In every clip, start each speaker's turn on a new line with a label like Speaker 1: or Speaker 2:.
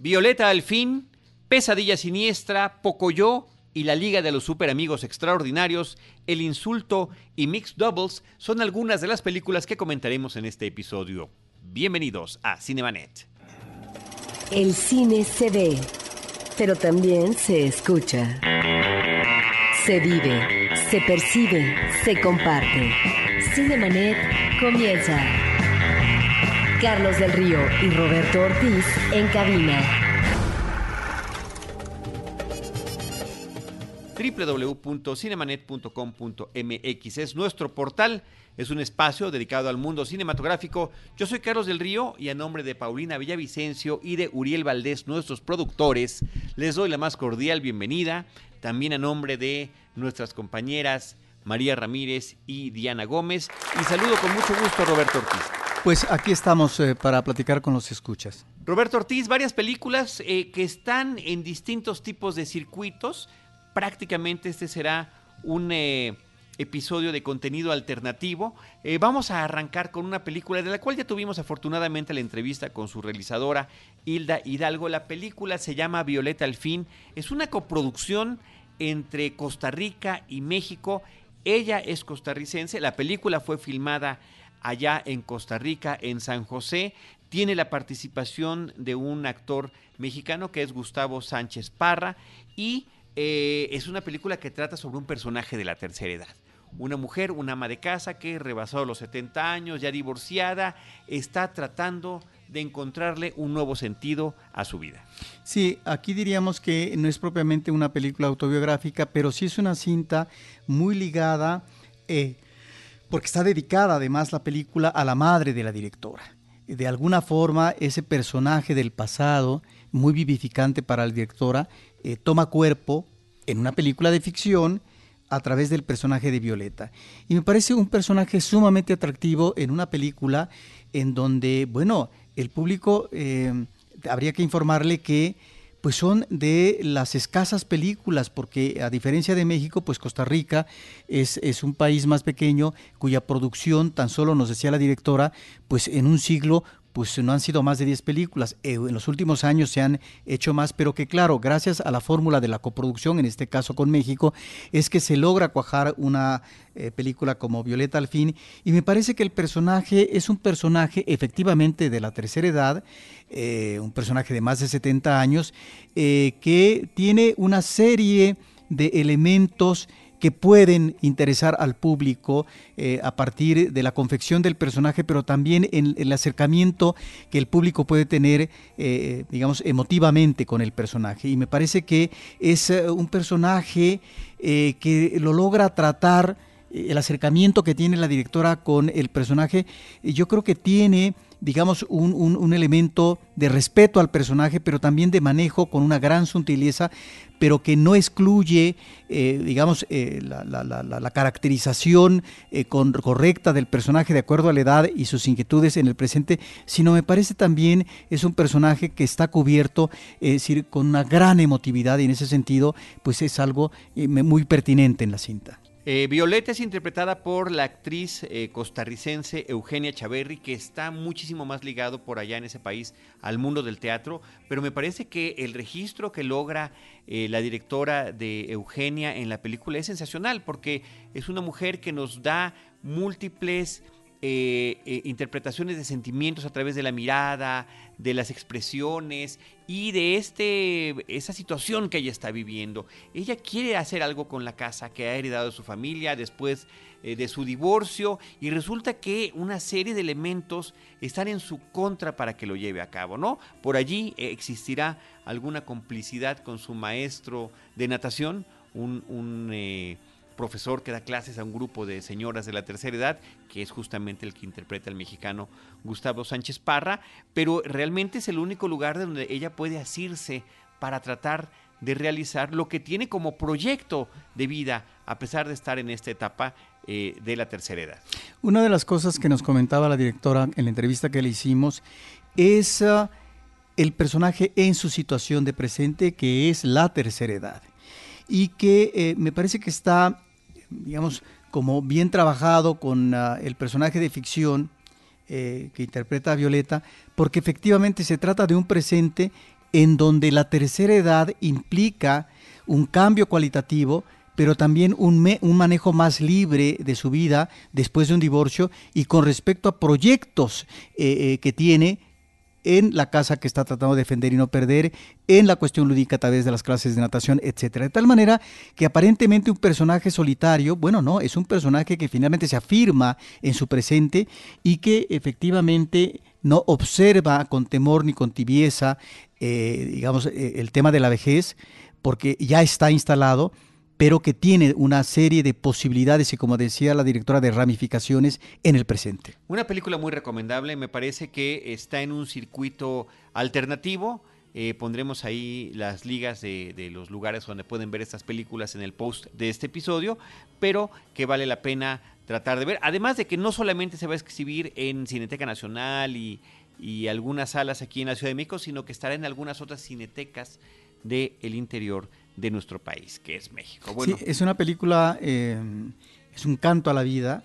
Speaker 1: Violeta al fin, Pesadilla Siniestra, Pocoyo y la Liga de los Super Amigos Extraordinarios, El Insulto y Mixed Doubles son algunas de las películas que comentaremos en este episodio. Bienvenidos a Cinemanet.
Speaker 2: El cine se ve, pero también se escucha. Se vive, se percibe, se comparte. Cinemanet comienza. Carlos del Río y Roberto Ortiz en cabina.
Speaker 1: www.cinemanet.com.mx es nuestro portal, es un espacio dedicado al mundo cinematográfico. Yo soy Carlos del Río y a nombre de Paulina Villavicencio y de Uriel Valdés, nuestros productores, les doy la más cordial bienvenida. También a nombre de nuestras compañeras María Ramírez y Diana Gómez. Y saludo con mucho gusto a Roberto Ortiz.
Speaker 3: Pues aquí estamos eh, para platicar con los escuchas.
Speaker 1: Roberto Ortiz, varias películas eh, que están en distintos tipos de circuitos. Prácticamente este será un eh, episodio de contenido alternativo. Vamos a arrancar con una película de la cual ya tuvimos afortunadamente la entrevista con su realizadora Hilda Hidalgo. La película se llama Violeta al fin. Es una coproducción entre Costa Rica y México. Ella es costarricense. La película fue filmada allá en Costa Rica, en San José. Tiene la participación de un actor mexicano que es Gustavo Sánchez Parra y eh, es una película que trata sobre un personaje de la tercera edad. Una mujer, una ama de casa que rebasado los 70 años, ya divorciada, está tratando de encontrarle un nuevo sentido a su vida.
Speaker 3: Sí, aquí diríamos que no es propiamente una película autobiográfica, pero sí es una cinta muy ligada, eh, porque está dedicada además la película a la madre de la directora. De alguna forma, ese personaje del pasado, muy vivificante para la directora, eh, toma cuerpo en una película de ficción a través del personaje de Violeta. Y me parece un personaje sumamente atractivo en una película en donde, bueno, el público eh, habría que informarle que pues son de las escasas películas, porque a diferencia de México, pues Costa Rica es, es, un país más pequeño cuya producción, tan solo nos decía la directora, pues en un siglo pues no han sido más de 10 películas. Eh, en los últimos años se han hecho más, pero que claro, gracias a la fórmula de la coproducción, en este caso con México, es que se logra cuajar una eh, película como Violeta al fin. Y me parece que el personaje es un personaje efectivamente de la tercera edad, eh, un personaje de más de 70 años, que tiene una serie de elementos que pueden interesar al público eh, a partir de la confección del personaje, pero también en, el acercamiento que el público puede tener, eh, digamos, emotivamente con el personaje. Y me parece que es eh, un personaje que lo logra tratar, el acercamiento que tiene la directora con el personaje, yo creo que tiene digamos, un, un, elemento de respeto al personaje, pero también de manejo con una gran sutileza, pero que no excluye, eh, digamos, eh, la, caracterización eh, correcta del personaje de acuerdo a la edad y sus inquietudes en el presente, sino me parece también es un personaje que está cubierto, es decir, con una gran emotividad y en ese sentido, pues es algo muy pertinente en la cinta.
Speaker 1: Eh, Violeta es interpretada por la actriz eh, costarricense Eugenia Chaverri, que está muchísimo más ligado por allá en ese país al mundo del teatro, pero me parece que el registro que logra eh, la directora de Eugenia en la película es sensacional, porque es una mujer que nos da múltiples interpretaciones de sentimientos a través de la mirada, de las expresiones y de este, esa situación que ella está viviendo. Ella quiere hacer algo con la casa que ha heredado de su familia después eh, de su divorcio y resulta que una serie de elementos están en su contra para que lo lleve a cabo, ¿no? Por allí existirá alguna complicidad con su maestro de natación, un, un profesor que da clases a un grupo de señoras de la tercera edad, que es justamente el que interpreta al mexicano Gustavo Sánchez Parra, pero realmente es el único lugar donde ella puede asirse para tratar de realizar lo que tiene como proyecto de vida, a pesar de estar en esta etapa eh, de la tercera edad.
Speaker 3: Una de las cosas que nos comentaba la directora en la entrevista que le hicimos es uh, el personaje en su situación de presente, que es la tercera edad y que eh, me parece que está digamos, como bien trabajado con uh, el personaje de ficción eh, que interpreta a Violeta, porque efectivamente se trata de un presente en donde la tercera edad implica un cambio cualitativo, pero también un, un, manejo más libre de su vida después de un divorcio y con respecto a proyectos eh, eh, que tiene en la casa que está tratando de defender y no perder, en la cuestión lúdica a través de las clases de natación, etcétera. De tal manera que aparentemente un personaje solitario, bueno, no, es un personaje que finalmente se afirma en su presente y que efectivamente no observa con temor ni con tibieza, eh, digamos, eh, el tema de la vejez, porque ya está instalado pero que tiene una serie de posibilidades y, como decía la directora, de ramificaciones en el presente.
Speaker 1: Una película muy recomendable, me parece que está en un circuito alternativo. Eh, pondremos ahí las ligas de, los lugares donde pueden ver estas películas en el post de este episodio, pero que vale la pena tratar de ver. Además de que no solamente se va a exhibir en Cineteca Nacional y, algunas salas aquí en la Ciudad de México, sino que estará en algunas otras cinetecas del el interior de nuestro país, que es México.
Speaker 3: Bueno, sí, es una película, eh, es un canto a la vida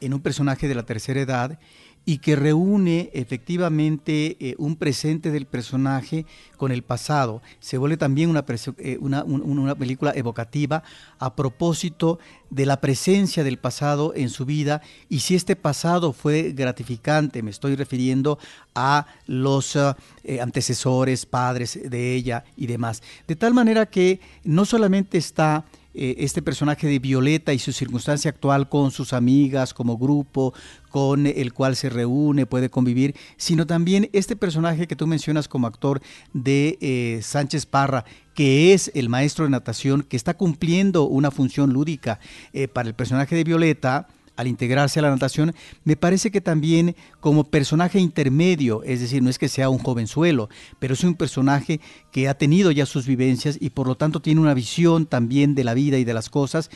Speaker 3: en un personaje de la tercera edad y que reúne efectivamente eh, un presente del personaje con el pasado. Se vuelve también eh, una, película evocativa a propósito de la presencia del pasado en su vida y si este pasado fue gratificante, me estoy refiriendo a los eh, antecesores, padres de ella y demás. De tal manera que no solamente está eh, este personaje de Violeta y su circunstancia actual con sus amigas como grupo, con el cual se reúne, puede convivir, sino también este personaje que tú mencionas como actor de eh, Sánchez Parra, que es el maestro de natación, que está cumpliendo una función lúdica eh, para el personaje de Violeta al integrarse a la natación, me parece que también como personaje intermedio, es decir, no es que sea un jovenzuelo, pero es un personaje que ha tenido ya sus vivencias y por lo tanto tiene una visión también de la vida y de las cosas.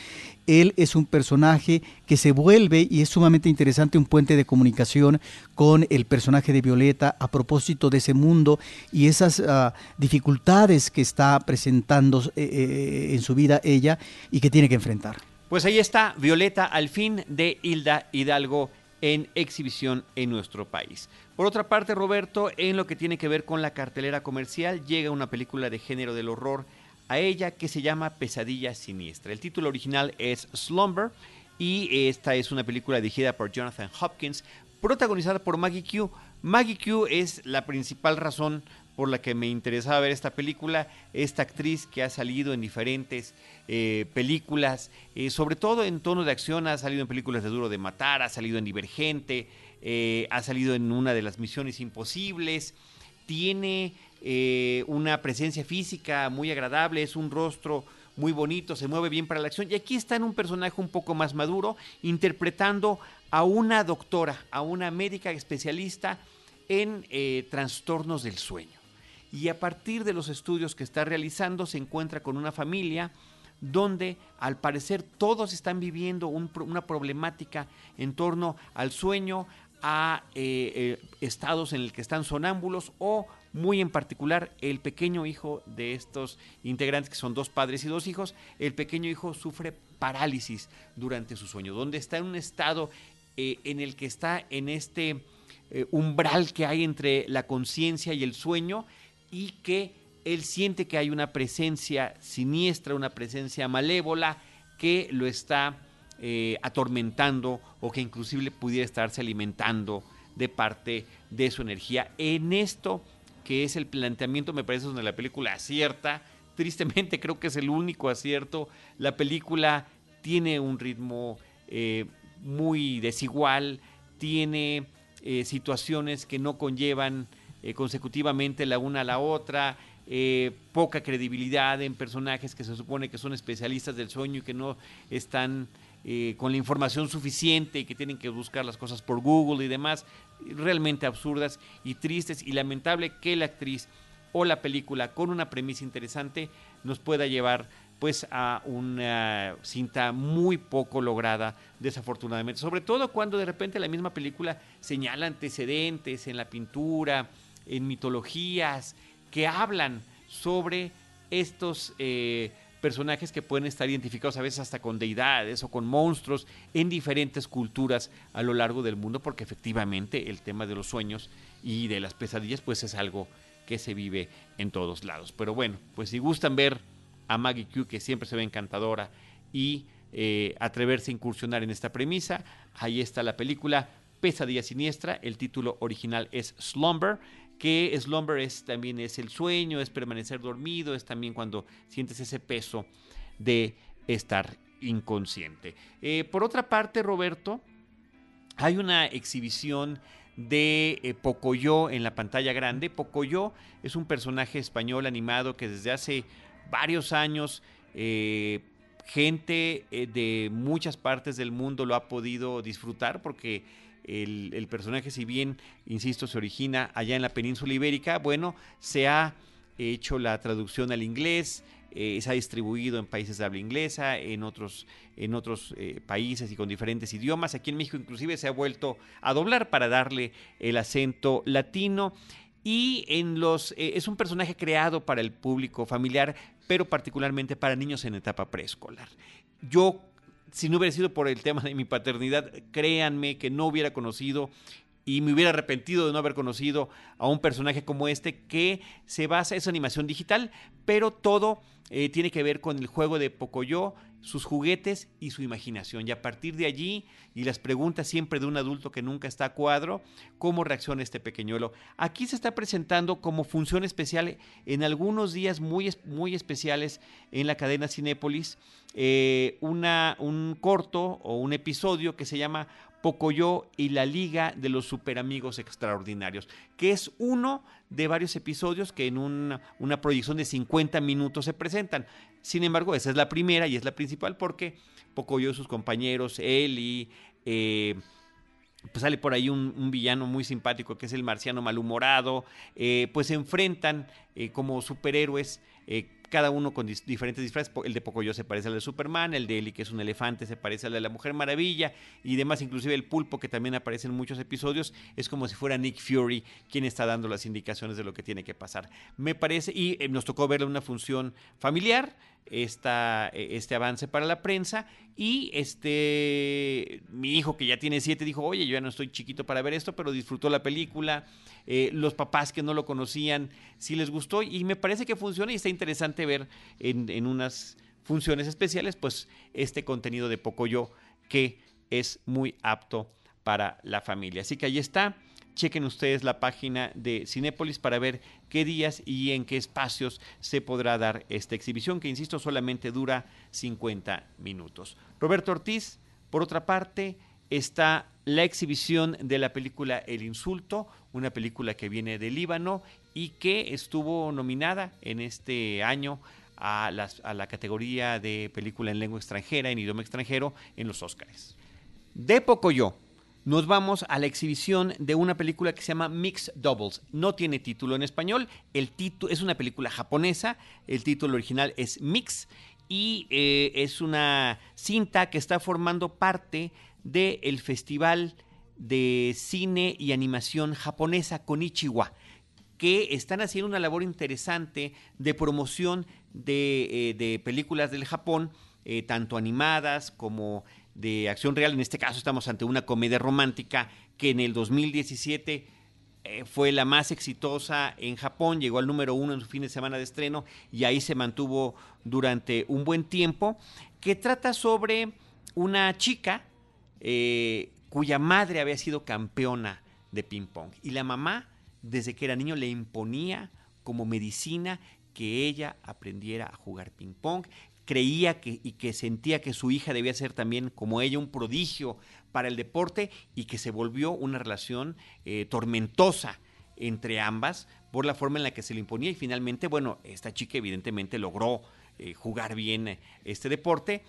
Speaker 3: Él es un personaje que se vuelve, y es sumamente interesante, un puente de comunicación con el personaje de Violeta a propósito de ese mundo y esas ah, dificultades que está presentando eh, eh, en su vida ella y que tiene que enfrentar.
Speaker 1: Pues ahí está Violeta al fin de Hilda Hidalgo en exhibición en nuestro país. Por otra parte, Roberto, en lo que tiene que ver con la cartelera comercial, llega una película de género del horror a ella que se llama Pesadilla Siniestra. El título original es Slumber y esta es una película dirigida por Jonathan Hopkins, protagonizada por Maggie Q. Maggie Q es la principal razón por la que me interesaba ver esta película, esta actriz que ha salido en diferentes eh, películas, eh, sobre todo en tono de acción, ha salido en películas de Duro de Matar, ha salido en Divergente, eh, ha salido en una de las Misiones Imposibles, tiene una presencia física muy agradable, es un rostro muy bonito, se mueve bien para la acción y aquí está en un personaje un poco más maduro, interpretando a una doctora, a una médica especialista en trastornos del sueño y a partir de los estudios que está realizando se encuentra con una familia donde al parecer todos están viviendo una problemática en torno al sueño, a eh, eh, estados en el que están sonámbulos o muy en particular el pequeño hijo de estos integrantes que son dos padres y dos hijos, el pequeño hijo sufre parálisis durante su sueño, donde está en un estado eh, en el que está en este umbral que hay entre la conciencia y el sueño y que él siente que hay una presencia siniestra, una presencia malévola que lo está eh, atormentando o que inclusive pudiera estarse alimentando de parte de su energía. En esto, que es el planteamiento, me parece donde la película acierta, tristemente creo que es el único acierto, la película tiene un ritmo eh, muy desigual, tiene eh, situaciones que no conllevan eh, consecutivamente la una a la otra, eh, poca credibilidad en personajes que se supone que son especialistas del sueño y que no están eh, con la información suficiente y que tienen que buscar las cosas por Google y demás, realmente absurdas y tristes y lamentable que la actriz o la película con una premisa interesante nos pueda llevar pues a una cinta muy poco lograda desafortunadamente, sobre todo cuando de repente la misma película señala antecedentes en la pintura, en mitologías que hablan sobre estos eh, personajes que pueden estar identificados a veces hasta con deidades o con monstruos en diferentes culturas a lo largo del mundo, porque efectivamente el tema de los sueños y de las pesadillas pues es algo que se vive en todos lados. Pero bueno, pues si gustan ver a Maggie Q, que siempre se ve encantadora, y eh, atreverse a incursionar en esta premisa, ahí está la película Pesadilla Siniestra, el título original es Slumber, que slumber es también es el sueño, es permanecer dormido, es también cuando sientes ese peso de estar inconsciente. Eh, por otra parte, Roberto, hay una exhibición de eh, Pocoyo en la pantalla grande. Pocoyo es un personaje español animado que desde hace varios años eh, gente de muchas partes del mundo lo ha podido disfrutar porque el, personaje, si bien, insisto, se origina allá en la península ibérica, bueno, se ha hecho la traducción al inglés, eh, se ha distribuido en países de habla inglesa, en otros, en otros eh, países y con diferentes idiomas. Aquí en México inclusive se ha vuelto a doblar para darle el acento latino. Y en los eh, es un personaje creado para el público familiar, pero particularmente para niños en etapa preescolar. Yo si no hubiera sido por el tema de mi paternidad, créanme que no hubiera conocido y me hubiera arrepentido de no haber conocido a un personaje como este que se basa, en animación digital, pero todo eh, tiene que ver con el juego de Pocoyo, sus juguetes y su imaginación. Y a partir de allí, y las preguntas siempre de un adulto que nunca está a cuadro, ¿cómo reacciona este pequeñuelo? Aquí se está presentando como función especial en algunos días muy, muy especiales en la cadena Cinépolis, eh, una, un corto o un episodio que se llama Pocoyo y la Liga de los Superamigos Extraordinarios, que es uno de varios episodios que en una, proyección de 50 minutos se presentan. Sin embargo, esa es la primera y es la principal porque Pocoyo y sus compañeros, él y... Eh, pues sale por ahí un, villano muy simpático que es el marciano malhumorado, eh, pues se enfrentan eh, como superhéroes cada uno con diferentes disfraces. El de Pocoyo se parece al de Superman, el de Eli, que es un elefante, se parece al de la Mujer Maravilla, y demás, inclusive el pulpo, que también aparece en muchos episodios, es como si fuera Nick Fury quien está dando las indicaciones de lo que tiene que pasar. Me parece, y eh, nos tocó verle una función familiar, esta, eh, este avance para la prensa y este mi hijo que ya tiene siete dijo oye yo ya no estoy chiquito para ver esto pero disfrutó la película eh, los papás que no lo conocían sí les gustó y me parece que funciona y está interesante ver en, en unas funciones especiales pues este contenido de Pocoyo que es muy apto para la familia. Así que ahí está chequen ustedes la página de Cinépolis para ver qué días y en qué espacios se podrá dar esta exhibición, que insisto, solamente dura 50 minutos. Roberto Ortiz, por otra parte, está la exhibición de la película El Insulto, una película que viene de Líbano y que estuvo nominada en este año a, a la categoría de película en lengua extranjera, en idioma extranjero, en los Óscares. De poco yo, nos vamos a la exhibición de una película que se llama Mixed Doubles. No tiene título en español, el título es una película japonesa, el título original es Mix y eh, es una cinta que está formando parte del Festival de Cine y Animación Japonesa Konichiwa que están haciendo una labor interesante de promoción de, eh, películas del Japón, eh, tanto animadas como de acción real. En este caso estamos ante una comedia romántica que en el 2017 eh, fue la más exitosa en Japón, llegó al número uno en su fin de semana de estreno y ahí se mantuvo durante un buen tiempo, que trata sobre una chica eh, cuya madre había sido campeona de ping pong y la mamá desde que era niño le imponía como medicina que ella aprendiera a jugar ping pong creía que, y que sentía que su hija debía ser también como ella un prodigio para el deporte y que se volvió una relación eh, tormentosa entre ambas por la forma en la que se le imponía y finalmente, bueno, esta chica evidentemente logró eh, jugar bien eh, este deporte,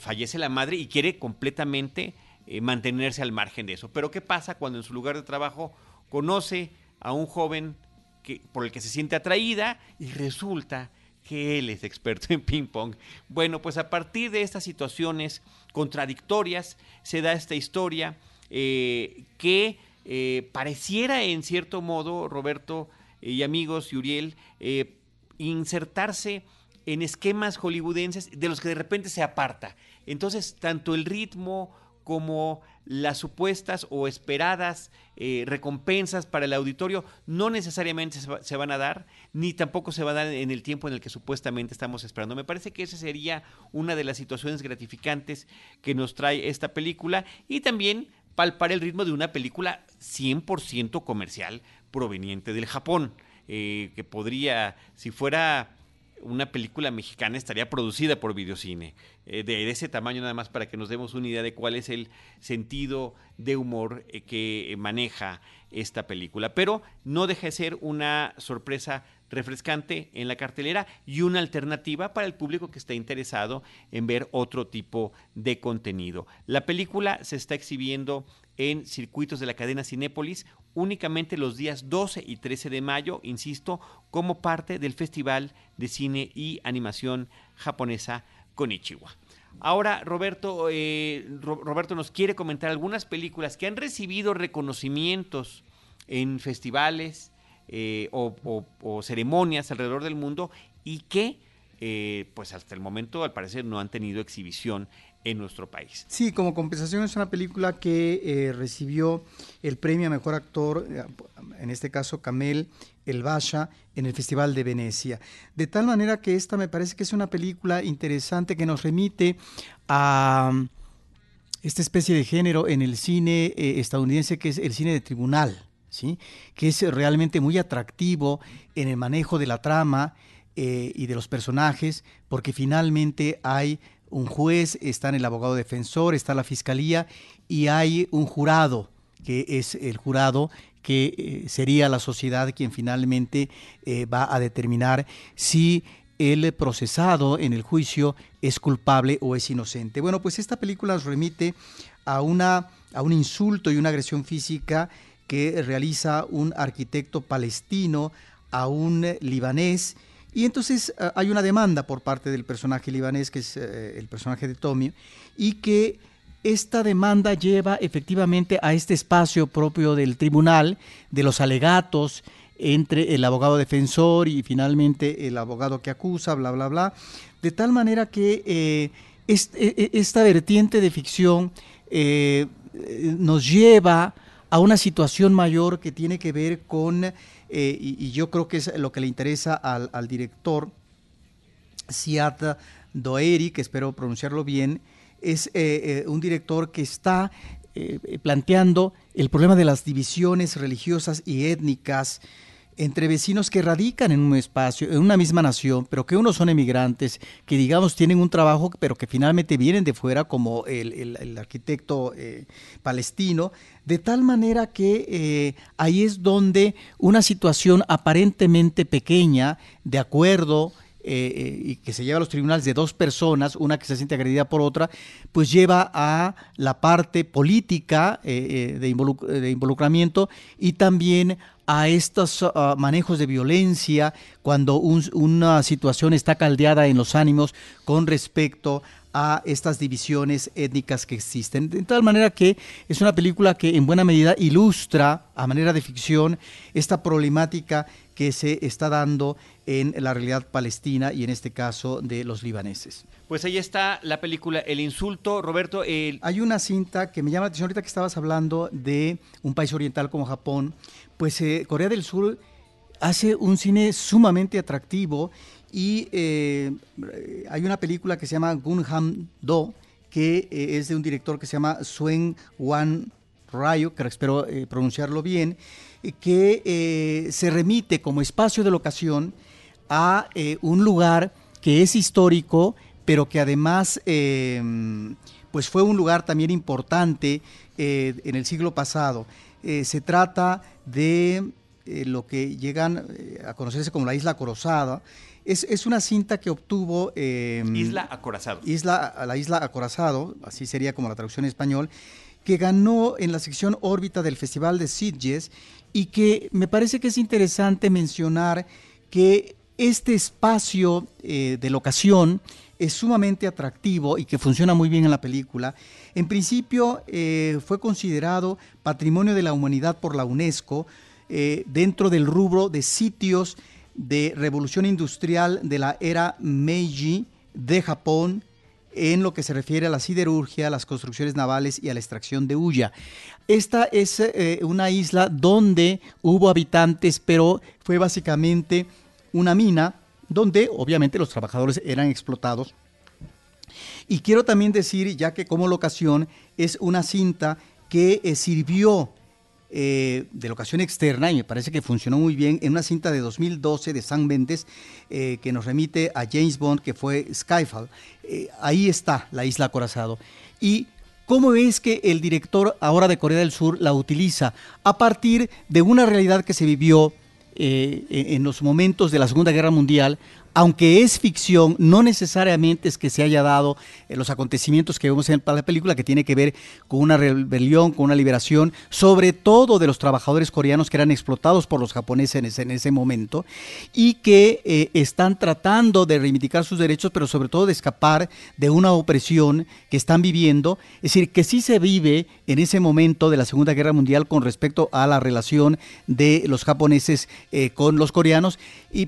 Speaker 1: fallece la madre y quiere completamente mantenerse al margen de eso. Pero ¿qué pasa cuando en su lugar de trabajo conoce a un joven que, por el que se siente atraída y resulta que él es experto en ping pong. Bueno, pues a partir de estas situaciones contradictorias se da esta historia eh, que eh, pareciera en cierto modo, Roberto y amigos y Uriel, eh, insertarse en esquemas hollywoodenses de los que de repente se aparta. Entonces, tanto el ritmo como las supuestas o esperadas eh, recompensas para el auditorio no necesariamente se, van a dar, ni tampoco se va a dar en el tiempo en el que supuestamente estamos esperando. Me parece que esa sería una de las situaciones gratificantes que nos trae esta película y también palpar el ritmo de una película 100% comercial proveniente del Japón, eh, que podría, si fuera una película mexicana estaría producida por videocine, eh, de, ese tamaño nada más para que nos demos una idea de cuál es el sentido de humor eh, que maneja esta película. Pero no deja de ser una sorpresa refrescante en la cartelera y una alternativa para el público que esté interesado en ver otro tipo de contenido. La película se está exhibiendo en circuitos de la cadena Cinépolis únicamente los días 12 y 13 de mayo, insisto, como parte del Festival de Cine y Animación Japonesa Konichiwa. Ahora, Roberto, eh, Roberto nos quiere comentar algunas películas que han recibido reconocimientos en festivales eh, o, ceremonias alrededor del mundo y que, eh, pues hasta el momento, al parecer, no han tenido exhibición en nuestro país.
Speaker 3: Sí, como compensación es una película que eh, recibió el premio a Mejor Actor, en este caso Camel El Basha, en el Festival de Venecia. De tal manera que esta me parece que es una película interesante que nos remite a mm, esta especie de género en el cine estadounidense que es el cine de tribunal, que es realmente muy atractivo en el manejo de la trama y de los personajes, porque finalmente hay un juez, está el abogado defensor, está la fiscalía y hay un jurado, que es el jurado que eh, sería la sociedad quien finalmente eh, va a determinar si el procesado en el juicio es culpable o es inocente. Bueno, pues esta película nos remite a, una, a un insulto y una agresión física que realiza un arquitecto palestino a un libanés. Y entonces ah, hay una demanda por parte del personaje libanés, que es eh, el personaje de Tommy, y que esta demanda lleva efectivamente a este espacio propio del tribunal, de los alegatos entre el abogado defensor y finalmente el abogado que acusa, bla, bla, bla, de tal manera que eh, e, e, esta vertiente de ficción eh, nos lleva una situación mayor que tiene que ver con eh, y, yo creo que es lo que le interesa al, director Siad Doeri, que espero pronunciarlo bien, es eh, eh, un director que está planteando el problema de las divisiones religiosas y étnicas entre vecinos que radican en un espacio, en una misma nación, pero que unos son emigrantes, que digamos tienen un trabajo, pero que finalmente vienen de fuera, como el, arquitecto eh, palestino, de tal manera que eh, ahí es donde una situación aparentemente pequeña, de acuerdo, eh, y que se lleva a los tribunales de dos personas, una que se siente agredida por otra, pues lleva a la parte política de, involucramiento y también a estos ah, manejos de violencia cuando una situación está caldeada en los ánimos con respecto a estas divisiones étnicas que existen. De tal manera que es una película que en buena medida ilustra a manera de ficción esta problemática que se está dando en la realidad palestina y en este caso de los libaneses.
Speaker 1: Pues ahí está la película El Insulto. Roberto,
Speaker 3: hay una cinta que me llama la atención ahorita que estabas hablando de un país oriental como Japón, pues eh, Corea del Sur hace un cine sumamente atractivo y eh, hay una película que se llama Gunham Do, que eh, es de un director que se llama Suen Wan Rayo, que espero pronunciarlo bien, que se remite como espacio de locación a un lugar que es histórico, pero que además pues fue un lugar también importante en el siglo pasado. Eh, se trata de eh, lo que llegan eh, a conocerse como la Isla Acorazada. Es, una cinta que obtuvo...
Speaker 1: Em, isla Acorazado.
Speaker 3: Isla, la Isla Acorazado, así sería como la traducción en español, que ganó en la sección órbita del Festival de Sitges y que me parece que es interesante mencionar que este espacio de locación es sumamente atractivo y que funciona muy bien en la película. En principio eh, fue considerado Patrimonio de la Humanidad por la UNESCO eh, dentro del rubro de sitios de revolución industrial de la era Meiji de Japón en lo que se refiere a la siderurgia, las construcciones navales y a la extracción de hulla. Esta es eh, una isla donde hubo habitantes, pero fue básicamente una mina donde obviamente los trabajadores eran explotados. Y quiero también decir, ya que como locación es una cinta que eh, sirvió eh, de locación externa y me parece que funcionó muy bien en una cinta de 2012 de San Mendes eh, que nos remite a James Bond que fue Skyfall. ahí está la isla Acorazado. Y ¿Cómo es que el director ahora de Corea del Sur la utiliza? A partir de una realidad que se vivió en los momentos de la Segunda Guerra Mundial, aunque es ficción, no necesariamente es que se haya dado eh, los acontecimientos que vemos en la película, que tiene que ver con una rebelión, con una liberación, sobre todo de los trabajadores coreanos que eran explotados por los japoneses en ese, momento, y que eh, están tratando de reivindicar sus derechos, pero sobre todo de escapar de una opresión que están viviendo. Es decir, que sí se vive en ese momento de la Segunda Guerra Mundial con respecto a la relación de los japoneses eh, con los coreanos,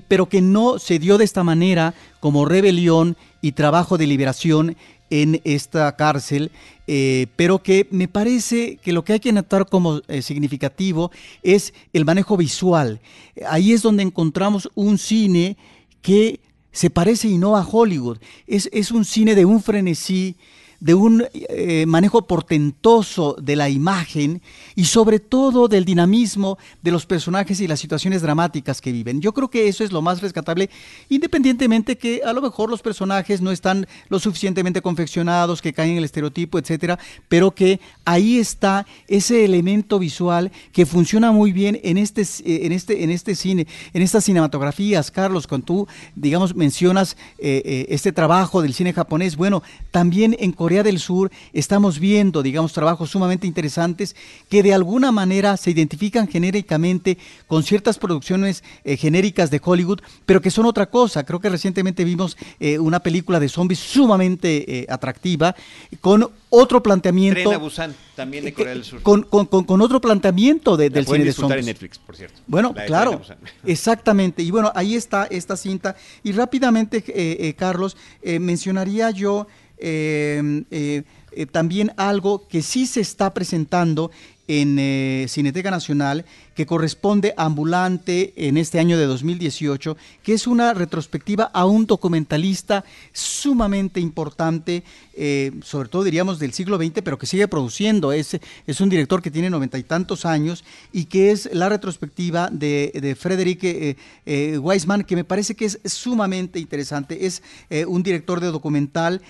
Speaker 3: pero que no se dio de esta manera como rebelión y trabajo de liberación en esta cárcel, eh, pero que me parece que lo que hay que notar como eh, significativo es el manejo visual. Ahí es donde encontramos un cine que se parece y no a Hollywood. Es, es un cine de un frenesí, de un eh, manejo portentoso de la imagen y sobre todo del dinamismo de los personajes y las situaciones dramáticas que viven. Yo creo que eso es lo más rescatable, independientemente que a lo mejor los personajes no están lo suficientemente confeccionados, que caen en el estereotipo, etcétera, pero que ahí está ese elemento visual que funciona muy bien en este, eh, en este, en este cine, en estas cinematografías. Carlos, cuando tú, digamos, mencionas eh, este trabajo del cine japonés, bueno, también en Corea del Sur estamos viendo, digamos, trabajos sumamente interesantes que de alguna manera se identifican genéricamente con ciertas producciones eh, genéricas de Hollywood, pero que son otra cosa. Creo que recientemente vimos eh, una película de zombies sumamente eh, atractiva con otro planteamiento.
Speaker 1: Tren Busan, también de Corea del Sur.
Speaker 3: Con, otro planteamiento de, del cine de zombies.
Speaker 1: en Netflix, por cierto.
Speaker 3: Bueno, claro, exactamente. Y bueno, ahí está esta cinta. Y rápidamente, Carlos, mencionaría yo también algo que sí se está presentando en Cineteca Nacional que corresponde a Ambulante en este año de 2018, que es una retrospectiva a un documentalista sumamente importante, eh, sobre todo diríamos del siglo XX, pero que sigue produciendo. Es, es un director que tiene noventa y tantos años y que es la retrospectiva de, de Frederick eh, eh, que me parece que es sumamente interesante. Es un director de documental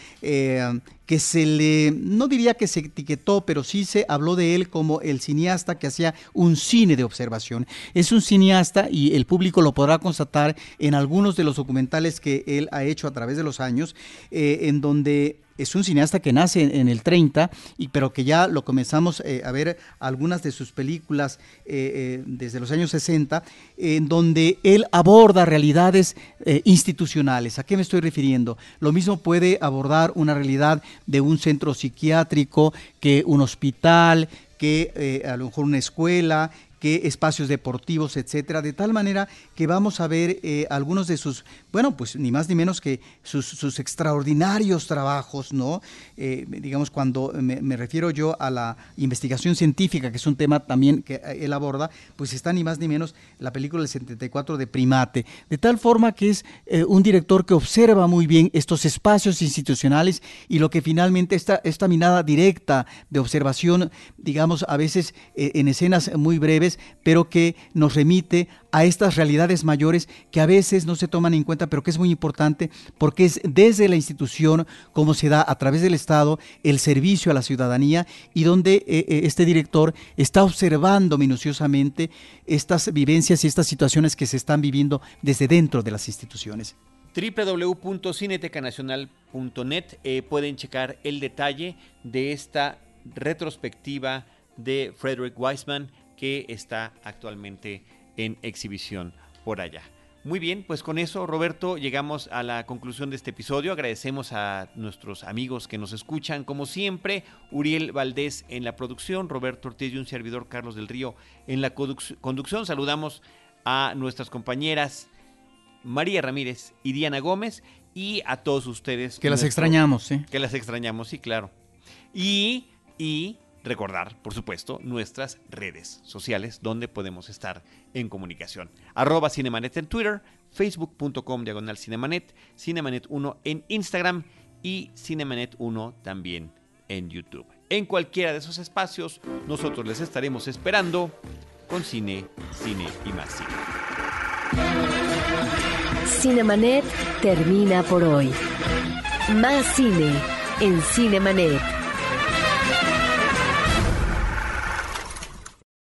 Speaker 3: que se le, no diría que se etiquetó, pero sí se habló de él como el cineasta que hacía un cine de observación. Es un cineasta y el público lo podrá constatar en algunos de los documentales que él ha hecho a través de los años, eh, en donde es un cineasta que nace en, el 30, y, pero que ya lo comenzamos eh, a ver algunas de sus películas eh, desde los años 60, en donde él aborda realidades institucionales. ¿A qué me estoy refiriendo? Lo mismo puede abordar una realidad de un centro psiquiátrico que un hospital, que a lo mejor una escuela, que espacios deportivos, etcétera, de tal manera que vamos a ver eh, algunos de sus, bueno, pues ni más ni menos que sus, extraordinarios trabajos, ¿no? Eh, digamos, cuando me, refiero yo a la investigación científica, que es un tema también que eh, él aborda, pues está ni más ni menos la película del 74 de Primate, de tal forma que es un director que observa muy bien estos espacios institucionales y lo que finalmente esta, esta mirada directa de observación, digamos, a veces en escenas muy breves, pero que nos remite a estas realidades mayores que a veces no se toman en cuenta, pero que es muy importante porque es desde la institución como se da a través del Estado el servicio a la ciudadanía y donde eh, eh, este director está observando minuciosamente estas vivencias y estas situaciones que se están viviendo desde dentro de las instituciones.
Speaker 1: www.cinetecanacional.net eh, pueden checar el detalle de esta retrospectiva de Frederick Weisman que está actualmente en exhibición por allá. Muy bien, pues con eso, Roberto, llegamos a la conclusión de este episodio. Agradecemos a nuestros amigos que nos escuchan, como siempre, Uriel Valdés en la producción, Roberto Ortiz y un servidor Carlos del Río en la conducción. Saludamos a nuestras compañeras María Ramírez y Diana Gómez y a todos ustedes.
Speaker 3: Que las extrañamos, sí.
Speaker 1: Que las extrañamos, sí, claro. Y, y recordar, por supuesto, nuestras redes sociales donde podemos estar en comunicación. Arroba Cinemanet en Twitter, facebook.com diagonal Cinemanet, Cinemanet 1 en Instagram y Cinemanet 1 también en YouTube. En cualquiera de esos espacios, nosotros les estaremos esperando con cine, cine y más cine.
Speaker 2: Cinemanet termina por hoy. Más cine en Cinemanet.